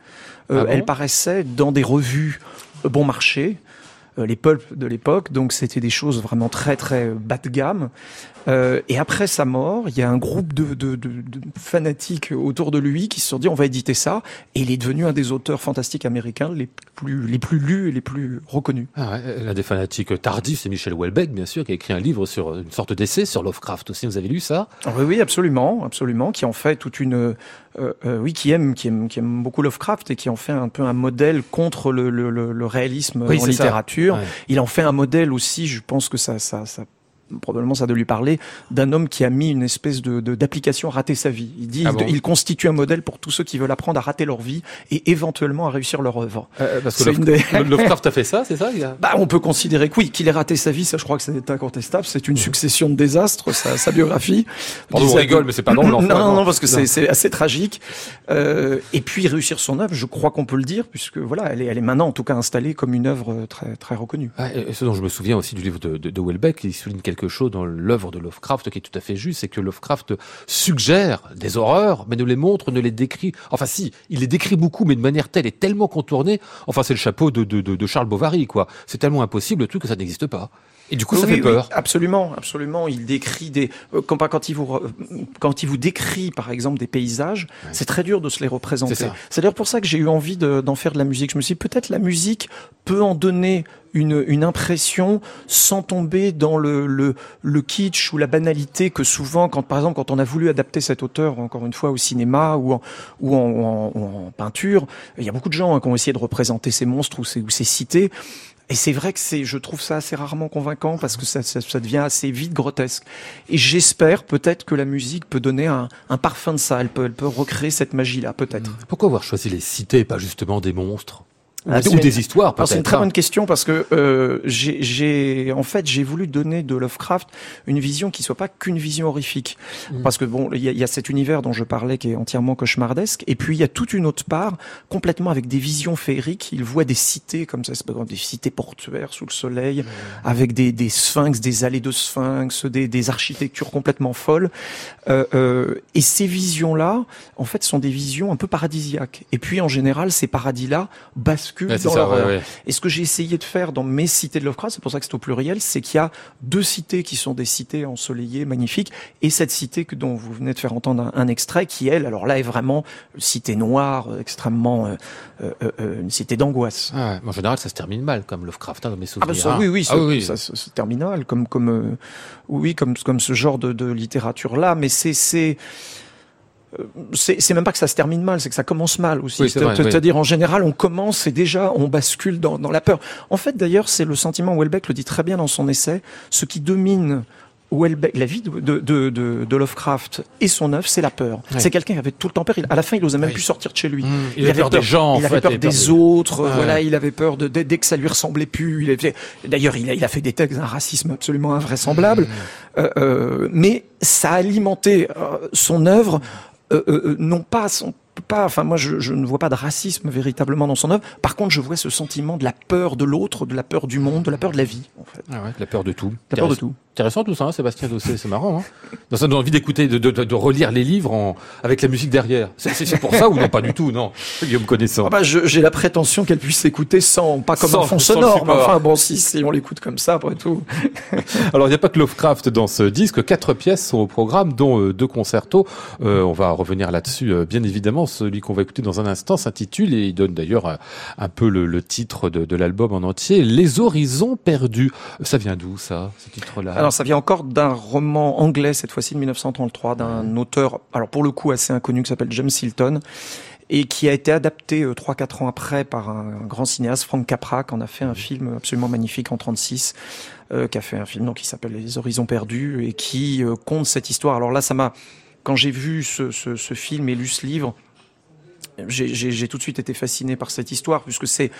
Euh, Ah bon elles paraissaient dans des revues euh, bon marché, euh, les pulps de l'époque, donc c'était des choses vraiment très très bas de gamme. Euh, et après sa mort, il y a un groupe de, de, de, de fanatiques autour de lui qui se sont dit on va éditer ça, et il est devenu un des auteurs fantastiques américains les plus les plus lus et les plus reconnus. Ah ouais, l'un des fanatiques tardifs, c'est Michel Houellebecq, bien sûr, qui a écrit un livre sur une sorte d'essai sur Lovecraft aussi. Vous avez lu ça? Ah Oui, oui, absolument, absolument, qui en fait toute une, euh, euh, oui, qui aime, qui aime, qui aime beaucoup Lovecraft et qui en fait un peu un modèle contre le, le, le, le réalisme Oui, en littérature. Ouais. Il en fait un modèle aussi. Je pense que ça, ça, ça probablement ça de lui parler d'un homme qui a mis une espèce de d'application à rater sa vie. Il dit, Ah il, bon il constitue un modèle pour tous ceux qui veulent apprendre à rater leur vie et éventuellement à réussir leur œuvre. Euh, Parce que C'est Love- une des- [LAUGHS] Lovecraft a fait ça, c'est ça il y a- Bah, on peut considérer que oui, qu'il ait raté sa vie, ça je crois que c'est incontestable. C'est une succession de désastres, sa, sa biographie. Pardon, on rigole, mais c'est pas drôle, Non, non, non. parce que c'est assez tragique. Euh, et puis réussir son œuvre, je crois qu'on peut le dire, puisque voilà, elle est, elle est maintenant en tout cas installée comme une œuvre euh, très, très reconnue. Ah, et ce dont je me souviens aussi du livre de, de, de Houellebecq, il souligne quelque chose dans l'œuvre de Lovecraft qui est tout à fait juste, c'est que Lovecraft suggère des horreurs, mais ne les montre, ne les décrit. Enfin, si, il les décrit beaucoup, mais de manière telle et tellement contournée. Enfin, c'est le chapeau de, de Charles Bovary, quoi. C'est tellement impossible le truc que ça n'existe pas. Et du coup, ça Oui, fait oui, peur. absolument, absolument. Il décrit des euh, quand, il vous quand il vous décrit par exemple des paysages, c'est très dur de se les représenter. C'est ça. C'est d'ailleurs pour ça que j'ai eu envie de- d'en faire de la musique. Je me suis dit peut-être la musique peut en donner une, une impression sans tomber dans le, le, le kitsch ou la banalité que souvent, quand par exemple quand on a voulu adapter cet auteur encore une fois au cinéma ou en, ou en, en- en peinture, il y a beaucoup de gens hein, qui ont essayé de représenter ces monstres ou ces, ou ces cités. Et c'est vrai que c'est, je trouve ça assez rarement convaincant parce que ça, ça, ça devient assez vite grotesque. Et j'espère peut-être que la musique peut donner un, un parfum de ça. Elle peut, elle peut recréer cette magie-là, peut-être. Pourquoi avoir choisi les cités et pas justement des monstres? Ah, ou c'est- des histoires, Alors c'est une peut-être. très hein. bonne question parce que euh, j'ai, en fait, j'ai voulu donner de Lovecraft une vision qui soit pas qu'une vision horrifique, Mm. parce que bon, il y, y a cet univers dont je parlais qui est entièrement cauchemardesque, et puis il y a toute une autre part complètement avec des visions féeriques. Il voit des cités comme ça, c'est pas grave, des cités portuaires sous le soleil, avec des, des sphinx, des allées de sphinx, des, des architectures complètement folles. Euh, euh, et ces visions-là, en fait, sont des visions un peu paradisiaques. Et puis, en général, ces paradis-là basculent Ouais, c'est dans ça, l'horreur. ouais, ouais. Et ce que j'ai essayé de faire dans mes cités de Lovecraft, c'est pour ça que c'est au pluriel, c'est qu'il y a deux cités qui sont des cités ensoleillées, magnifiques, et cette cité que dont vous venez de faire entendre un, un extrait, qui elle, alors là, est vraiment une cité noire, euh, extrêmement euh, euh, euh, une cité d'angoisse. Ah en général, ça se termine mal, comme Lovecraft, hein, dans mes Ah souvenirs. bah ça, hein. oui, oui, Ah ça, oui, oui. ça, ça, c'est terminal, comme comme euh, oui, comme comme ce genre de, de littérature là, mais c'est c'est euh, c'est c'est même pas que ça se termine mal, c'est que ça commence mal aussi. Oui, oui. C'est-à-dire en général, on commence et déjà on bascule dans, dans la peur. En fait, d'ailleurs, c'est le sentiment. Welbeck le dit très bien dans son essai. Ce qui domine Houellebecq, la vie de, de, de, de- de Lovecraft et son œuvre, c'est la peur. C'est quelqu'un qui avait tout le temps peur. Il- À la fin, il osait même Oui. plus sortir de chez lui. Mmh, il avait peur des gens, en Il avait fait, peur des des- autres. Ouais. Voilà, il avait peur de dès, dès que ça lui ressemblait plus. Il avait, d'ailleurs, il a, il a fait des textes d'un racisme absolument invraisemblable. Mmh. Euh, euh, mais ça a alimenté euh, son œuvre, euh, euh, non pas son pas, enfin moi je, je ne vois pas de racisme véritablement dans son œuvre. Par contre, je vois ce sentiment de la peur de l'autre, de la peur du monde, de la peur de la vie, en fait, Ah ouais, la peur de tout. la peur de tout. Intéressant tout ça, hein, Sébastien Dossé, c'est marrant. Hein ça donne envie d'écouter, de, de, de, relire les livres en, avec la musique derrière. C'est pour ça ou non Pas du tout, non. Guillaume connaissant. Ah bah, J'ai la prétention qu'elle puisse s'écouter sans, pas comme un fond sonore. Mais enfin bon, si, si on l'écoute comme ça, après tout. [LAUGHS] Alors il n'y a pas que Lovecraft dans ce disque. Quatre pièces sont au programme, dont euh, deux concertos. Euh, on va revenir là-dessus, euh, bien évidemment. Celui qu'on va écouter dans un instant s'intitule et il donne d'ailleurs un peu le, le titre de, de l'album en entier. Les horizons perdus. Ça vient d'où ça, ce titre-là? Alors ça vient encore d'un roman anglais, cette fois-ci de 1933, d'un auteur, alors pour le coup assez inconnu, qui s'appelle James Hilton, et qui a été adapté euh, trois 4 quatre ans après par un, grand cinéaste, Frank Capra, qui en a fait un film absolument magnifique en 36, euh, qui a fait un film donc, qui s'appelle Les Horizons perdus et qui euh, compte cette histoire. Alors là, ça m'a, quand j'ai vu ce, ce, ce film et lu ce livre, j'ai tout de suite été fasciné par cette histoire, puisque c'est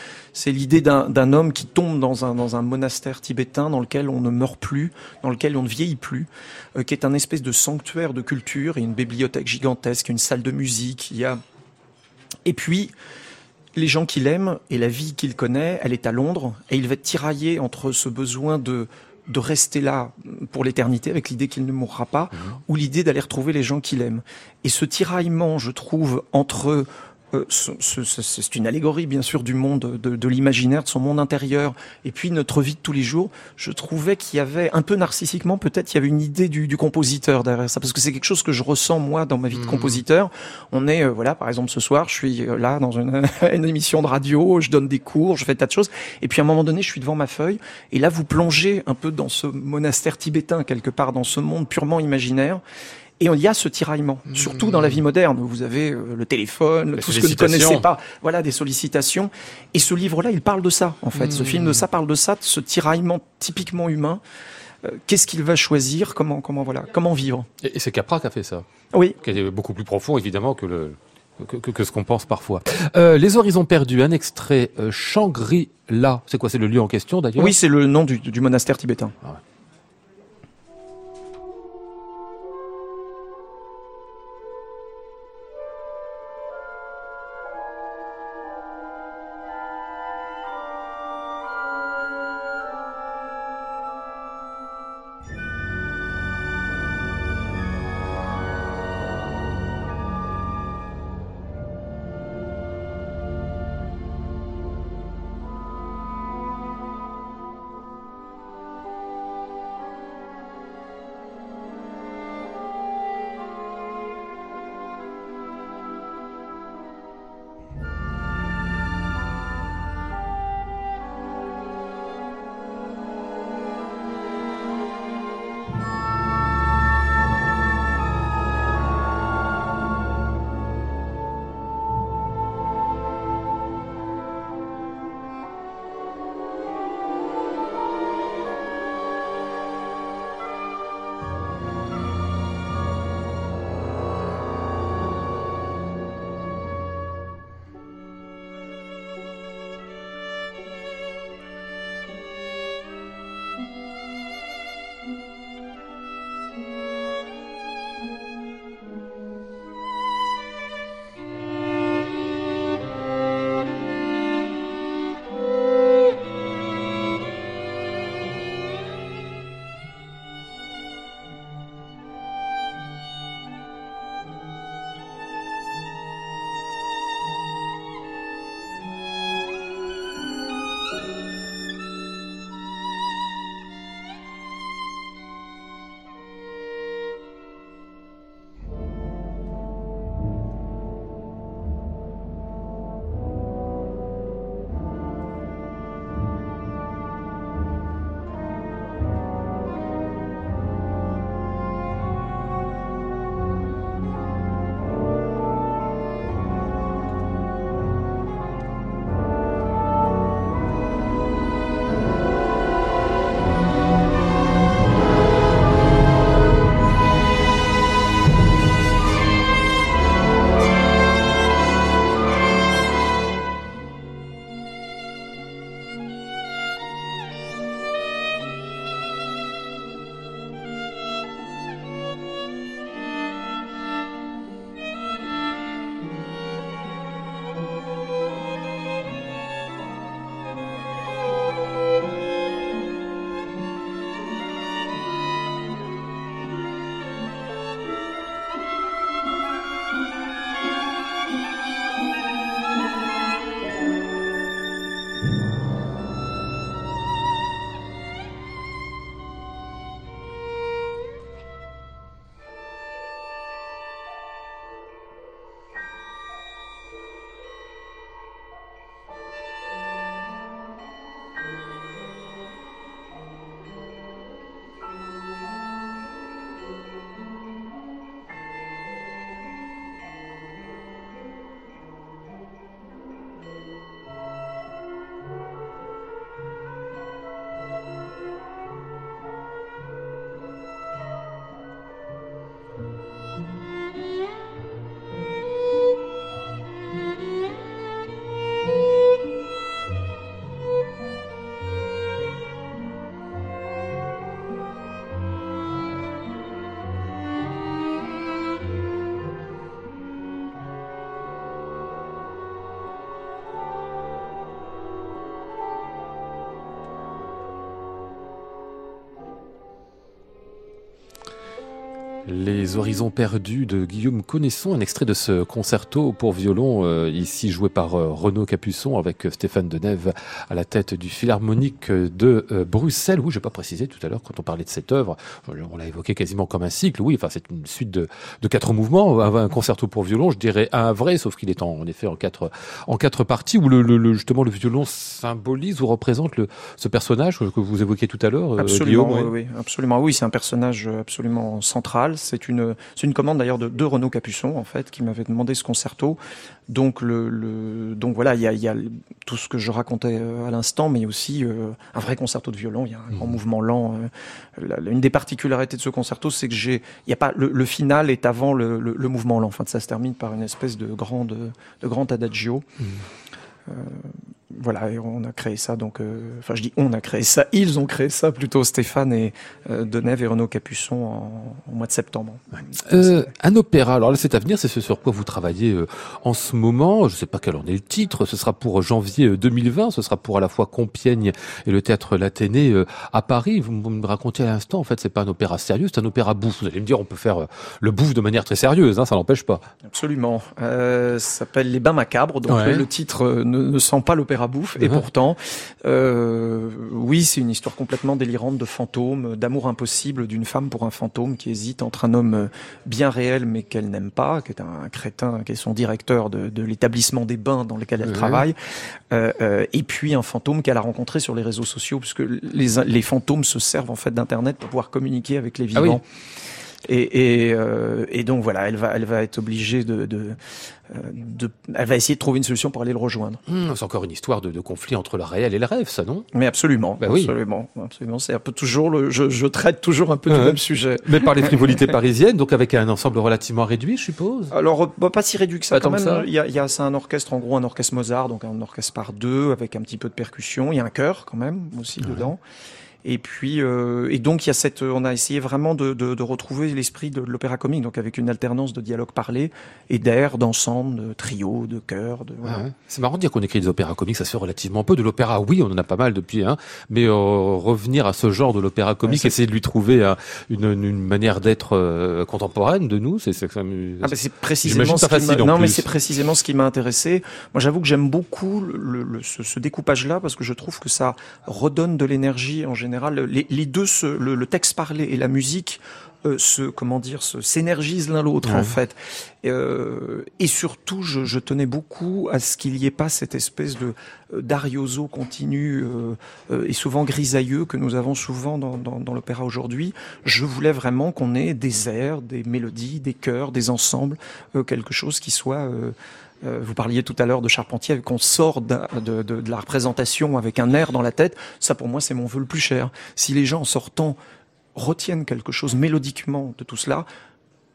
l'idée d'un homme qui tombe dans un, dans un monastère tibétain dans lequel on ne meurt plus, dans lequel on ne vieillit plus, euh, qui est un espèce de sanctuaire de culture, a une bibliothèque gigantesque, une salle de musique, il y a... Et puis, les gens qu'il aime et la vie qu'il connaît, elle est à Londres, et il va être tiraillé entre ce besoin de, de rester là pour l'éternité avec l'idée qu'il ne mourra pas, mmh. ou l'idée d'aller retrouver les gens qu'il aime. Et ce tiraillement, je trouve, entre c'est une allégorie bien sûr du monde de, de l'imaginaire, de son monde intérieur, et puis notre vie de tous les jours. Je trouvais qu'il y avait un peu narcissiquement, peut-être, il y avait une idée du, du, compositeur derrière ça, parce que c'est quelque chose que je ressens moi dans ma vie de mmh. compositeur. On est, euh, voilà, par exemple ce soir, je suis euh, là dans une, [LAUGHS] une, émission de radio, je donne des cours, je fais tas de choses, et puis à un moment donné, je suis devant ma feuille, et là vous plongez un peu dans ce monastère tibétain quelque part, dans ce monde purement imaginaire. Et il y a ce tiraillement, mmh. surtout dans la vie moderne. Vous avez euh, le téléphone, tout ce que vous ne connaissez pas, voilà, des sollicitations. Et ce livre-là, il parle de ça, en fait. Ce film de ça parle de ça, de ce tiraillement typiquement humain. Euh, qu'est-ce qu'il va choisir? Comment, comment, voilà, comment vivre? Et, c'est Capra qui a fait ça. Oui. Qui est beaucoup plus profond, évidemment, que le, que, que, ce qu'on pense parfois. Euh, les horizons perdus, un extrait euh, Shangri-La. C'est quoi? C'est le lieu en question d'ailleurs? Oui, c'est le nom du, du monastère tibétain. Ah ouais. Les horizons perdus de Guillaume Connaisson, un extrait de ce concerto pour violon, euh, ici joué par euh, Renaud Capuçon avec euh, Stéphane Denève à la tête du Philharmonique de euh, Bruxelles. Oui, je n'ai pas précisé tout à l'heure quand on parlait de cette œuvre, on l'a évoqué quasiment comme un cycle. Oui, enfin c'est une suite de, de quatre mouvements, un, concerto pour violon, je dirais un vrai, sauf qu'il est en, en, effet en quatre, en quatre parties où le, le, justement le violon symbolise ou représente le, ce personnage que vous évoquiez tout à l'heure. Absolument, Guillaume, oui, oui, absolument. Oui, c'est un personnage absolument central. C'est une, c'est une commande d'ailleurs de, de Renaud Capuçon en fait qui m'avait demandé ce concerto. Donc le, le donc voilà, il y a, il y a tout ce que je racontais à l'instant, mais aussi euh, un vrai concerto de violon. Il y a un grand mmh. mouvement lent. Euh, la, une des particularités de ce concerto, c'est que j'ai, il y a pas le, le, final est avant le, le, mouvement lent. Enfin, ça se termine par une espèce de grande, de grand adagio. Mmh. Euh, voilà, et on a créé ça. Donc, euh, enfin, je dis on a créé ça. [LAUGHS] Ils ont créé ça plutôt Stéphane et euh, Denève et Renaud Capuçon en, en mois de septembre. Euh, un opéra. Alors là, c'est à venir. C'est ce sur quoi vous travaillez en ce moment. Je ne sais pas quel en est le titre. Ce sera pour janvier 2020. Ce sera pour à la fois Compiègne et le théâtre l'Athénée à Paris. Vous, me racontiez à l'instant. En fait, c'est pas un opéra sérieux. C'est un opéra bouffe. Vous allez me dire, on peut faire le bouffe de manière très sérieuse. Hein, ça n'empêche pas. Absolument. ça s'appelle Les Bains macabres. Donc ouais. le titre ne, ne sent pas l'opéra bouffe. Et pourtant, euh, oui, c'est une histoire complètement délirante de fantômes, d'amour impossible d'une femme pour un fantôme qui hésite entre un homme bien réel mais qu'elle n'aime pas, qui est un crétin, qui est son directeur de, de l'établissement des bains dans lequel elle mmh. travaille, euh, euh, et puis un fantôme qu'elle a rencontré sur les réseaux sociaux, puisque les, les fantômes se servent en fait d'internet pour pouvoir communiquer avec les vivants. Ah oui. Et, et, euh, et, donc voilà, elle va, elle va être obligée de, de, de, elle va essayer de trouver une solution pour aller le rejoindre. Mmh, c'est encore une histoire de, de, conflit entre le réel et le rêve, ça, non? Mais absolument, bah absolument, oui. absolument. C'est un peu toujours le, je, je, traite toujours un peu du même sujet. Mais par les [LAUGHS] frivolités parisiennes, donc avec un ensemble relativement réduit, je suppose? Alors bah, pas si réduit que ça, quand même. Ça. Il y a, il y a c'est un orchestre, en gros, un orchestre Mozart, donc un orchestre par deux avec un petit peu de percussion. Il y a un chœur quand même aussi ouais. dedans. Et puis, euh, et donc il y a cette, on a essayé vraiment de, de, de retrouver l'esprit de, de l'opéra comique, donc avec une alternance de dialogue parlé et d'air, d'ensemble, de trio, de chœur. De, voilà. ouais. C'est marrant de dire qu'on écrit des opéras comiques, ça se fait relativement peu. De l'opéra, oui, on en a pas mal depuis, hein, mais euh, revenir à ce genre de l'opéra comique, ouais, essayer de lui trouver euh, une, une, manière d'être contemporaine de nous, c'est c'est ah bah précisément ce facile. Non, plus. mais c'est précisément ce qui m'a intéressé. Moi, j'avoue que j'aime beaucoup le, le, ce, ce découpage-là parce que je trouve que ça redonne de l'énergie en général. Les, deux, le, texte parlé et la musique, euh, se, comment dire, se s'énergisent l'un l'autre ouais. en fait. Euh, et surtout, je, je, tenais beaucoup à ce qu'il n'y ait pas cette espèce de euh, d'arioso continu euh, et souvent grisailleux que nous avons souvent dans, dans, dans l'opéra aujourd'hui. Je voulais vraiment qu'on ait des airs, des mélodies, des chœurs, des ensembles, euh, quelque chose qui soit euh, vous parliez tout à l'heure de Charpentier, qu'on sort de, de, de, de, la représentation avec un air dans la tête. Ça, pour moi, c'est mon vœu le plus cher. Si les gens, en sortant, retiennent quelque chose mélodiquement de tout cela,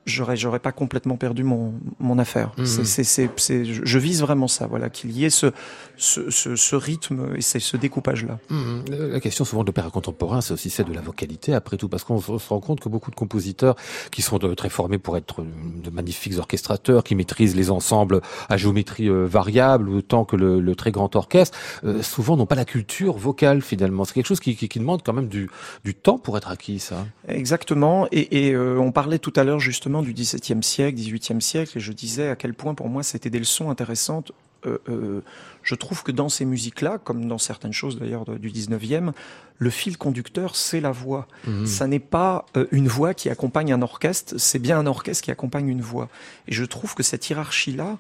j'aurais j'aurais pas complètement perdu mon mon affaire. Mmh. C'est c'est c'est je vise vraiment ça voilà qu'il y ait ce ce, ce ce rythme et c'est ce découpage là. Mmh. La question souvent de l'opéra contemporain c'est aussi celle de la vocalité après tout parce qu'on se rend compte que beaucoup de compositeurs qui sont de, très formés pour être de magnifiques orchestrateurs qui maîtrisent les ensembles à géométrie euh, variable autant que le, le très grand orchestre euh, souvent n'ont pas la culture vocale finalement. C'est quelque chose qui, qui, qui demande quand même du du temps pour être acquis ça. Exactement et, et euh, on parlait tout à l'heure justement du XVIIe siècle, XVIIIe siècle, et je disais à quel point pour moi c'était des leçons intéressantes. Euh, euh, je trouve que dans ces musiques-là, comme dans certaines choses d'ailleurs du 19e, le fil conducteur, c'est la voix. Mmh. Ça n'est pas euh, une voix qui accompagne un orchestre, c'est bien un orchestre qui accompagne une voix. Et je trouve que cette hiérarchie-là,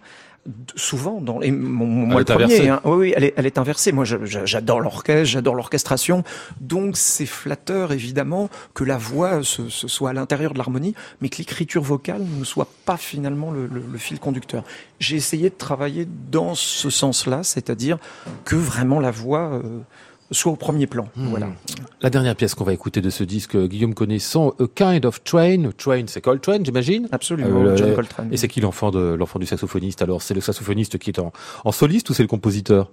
souvent dans les, mon, moi le premier hein, oui, oui elle est, elle est inversée. Moi j'adore l'orchestre j'adore l'orchestration. Donc c'est flatteur évidemment que la voix ce soit à l'intérieur de l'harmonie mais que l'écriture vocale ne soit pas finalement le, le, le fil conducteur. J'ai essayé de travailler dans ce sens là c'est-à-dire que vraiment la voix euh, soit au premier plan. Mmh. Voilà. La dernière pièce qu'on va écouter de ce disque, Guillaume Connaissant, A Kind of Train. Train, c'est Coltrane, j'imagine Absolument, euh, John Coltrane. Et c'est qui l'enfant de l'enfant du saxophoniste Alors, c'est le saxophoniste qui est en, en soliste ou c'est le compositeur?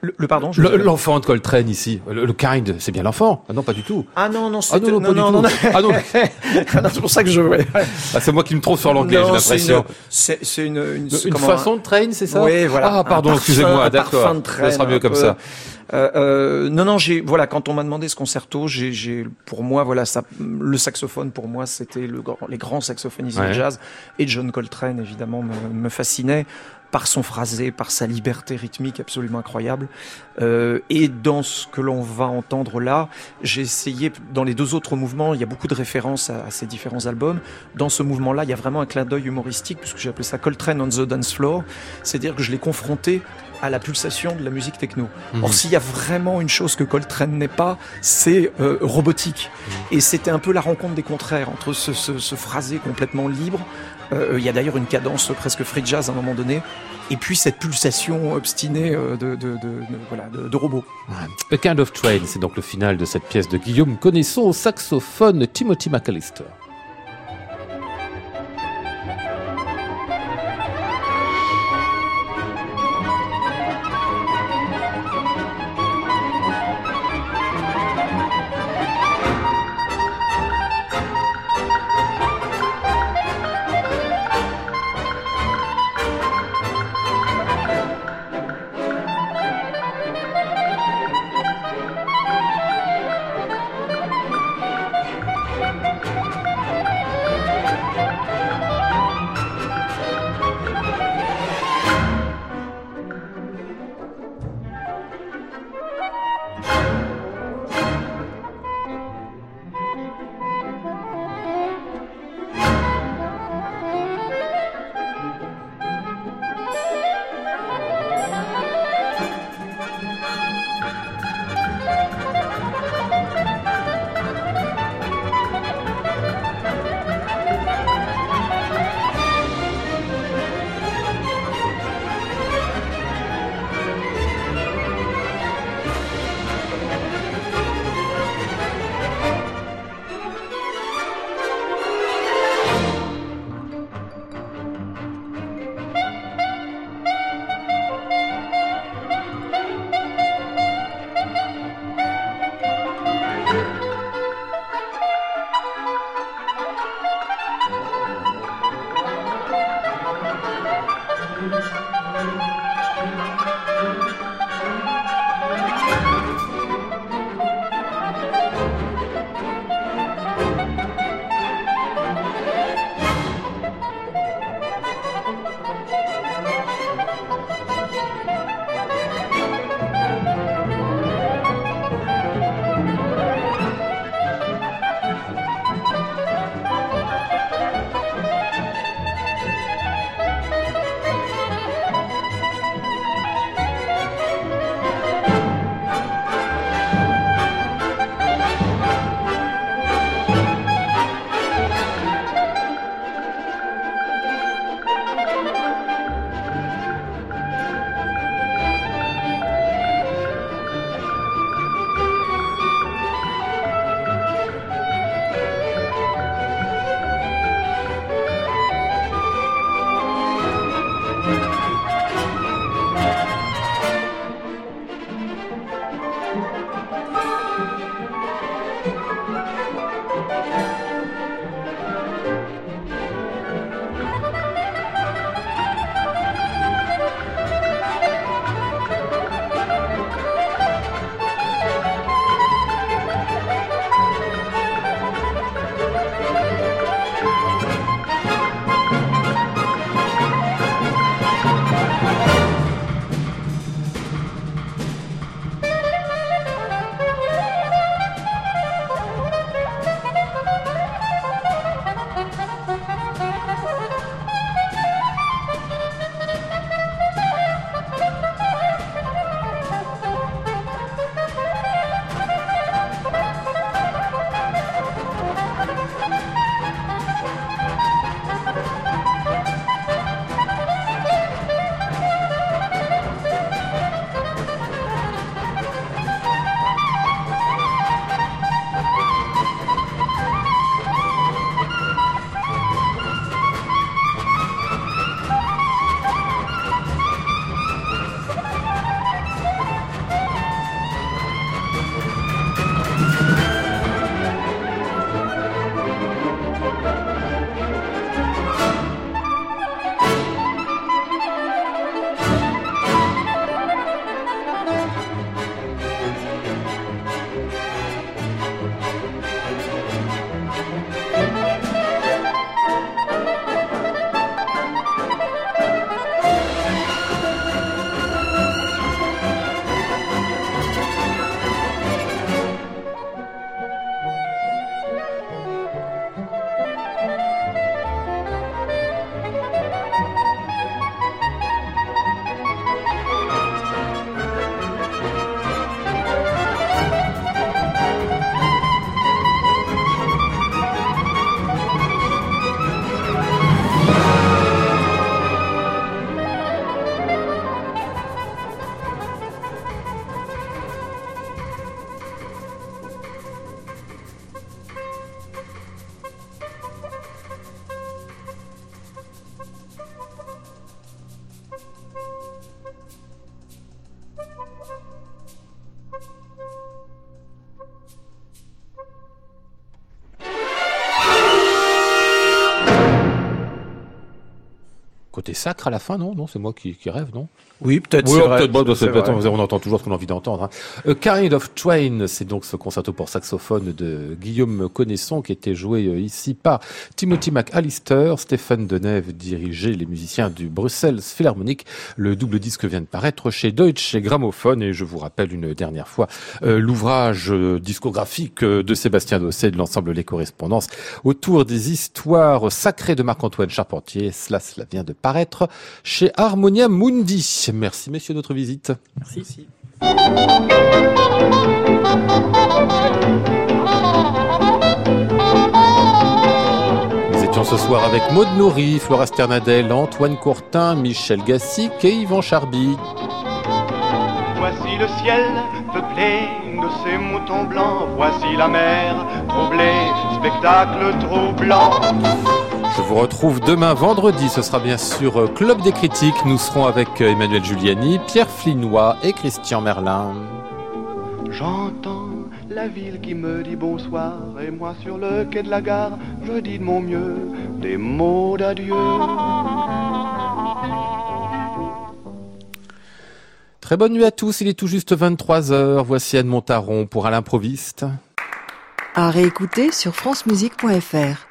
Le, le, pardon L'enfant le, de Coltrane ici. Le, le kind, c'est bien l'enfant. Ah non, pas du tout. Ah non, non, c'est ah non, non, non, non, non, ah non. c'est pour ça que je. Ouais. Ah, c'est moi qui me trompe sur l'anglais, j'ai l'impression. C'est une, une, une, une façon de train, c'est ça? Oui, voilà. Ah, pardon, excusez-moi, d'accord. Ça sera mieux comme ça. Euh, euh, non, non, j'ai voilà, quand on m'a demandé ce concerto, j'ai, j'ai, pour moi, voilà, ça, le saxophone pour moi, c'était le, grand- les grands saxophonistes Ouais. de jazz et John Coltrane évidemment me, me fascinait par son phrasé, par sa liberté rythmique absolument incroyable. Euh, et dans ce que l'on va entendre là, j'ai essayé, dans les deux autres mouvements, il y a beaucoup de références à, à ces différents albums. Dans ce mouvement-là, il y a vraiment un clin d'œil humoristique, puisque j'ai appelé ça Coltrane on the Dance Floor. C'est-à-dire que je l'ai confronté à la pulsation de la musique techno. Mhm. Or, s'il y a vraiment une chose que Coltrane n'est pas, c'est euh, robotique. Et c'était un peu la rencontre des contraires entre ce, ce, ce phrasé complètement libre. euh, Il y a d'ailleurs une cadence presque free jazz à un moment donné. Et puis cette pulsation obstinée euh, de, de, de, de- voilà, de, de robot. A Kind of Train, c'est donc le final de cette pièce de Guillaume Connaissons au saxophone Timothy McAllister. Sacre à la fin, non? Non, c'est moi qui, qui rêve, non? Oui, peut-être. Oui, vrai, peut-être, bon, on entend toujours ce qu'on a envie d'entendre. hein. A Kind of Train, c'est donc ce concerto pour saxophone de Guillaume Connaisson qui était joué euh, ici par Timothy McAllister. Stéphane Denève dirigeait les musiciens du Bruxelles Philharmonic. Le double disque vient de paraître chez Deutsche Grammophon et je vous rappelle une dernière fois euh, l'ouvrage euh, discographique euh, de Sébastien Dosset de l'ensemble Les Correspondances autour des histoires sacrées de Marc-Antoine Charpentier. Cela, cela vient de paraître chez Harmonia Mundi. Merci messieurs de notre visite. Merci. Nous étions ce soir avec Maud Nourri, Flora Sternadel, Antoine Courtin, Michel Gassic et Yvan Charby. Voici le ciel peuplé de ces moutons blancs. Voici la mer troublée, spectacle troublant. Je vous retrouve demain vendredi, ce sera bien sûr euh, Club des critiques. Nous serons avec euh, Emmanuel Giuliani, Pierre Flinois et Christian Merlin. J'entends la ville qui me dit bonsoir et moi sur le quai de la gare, je dis de mon mieux des mots d'adieu. Très bonne nuit à tous, il est tout juste 23h. Voici Anne Montaron pour À l'improviste. À réécouter sur francemusique.fr.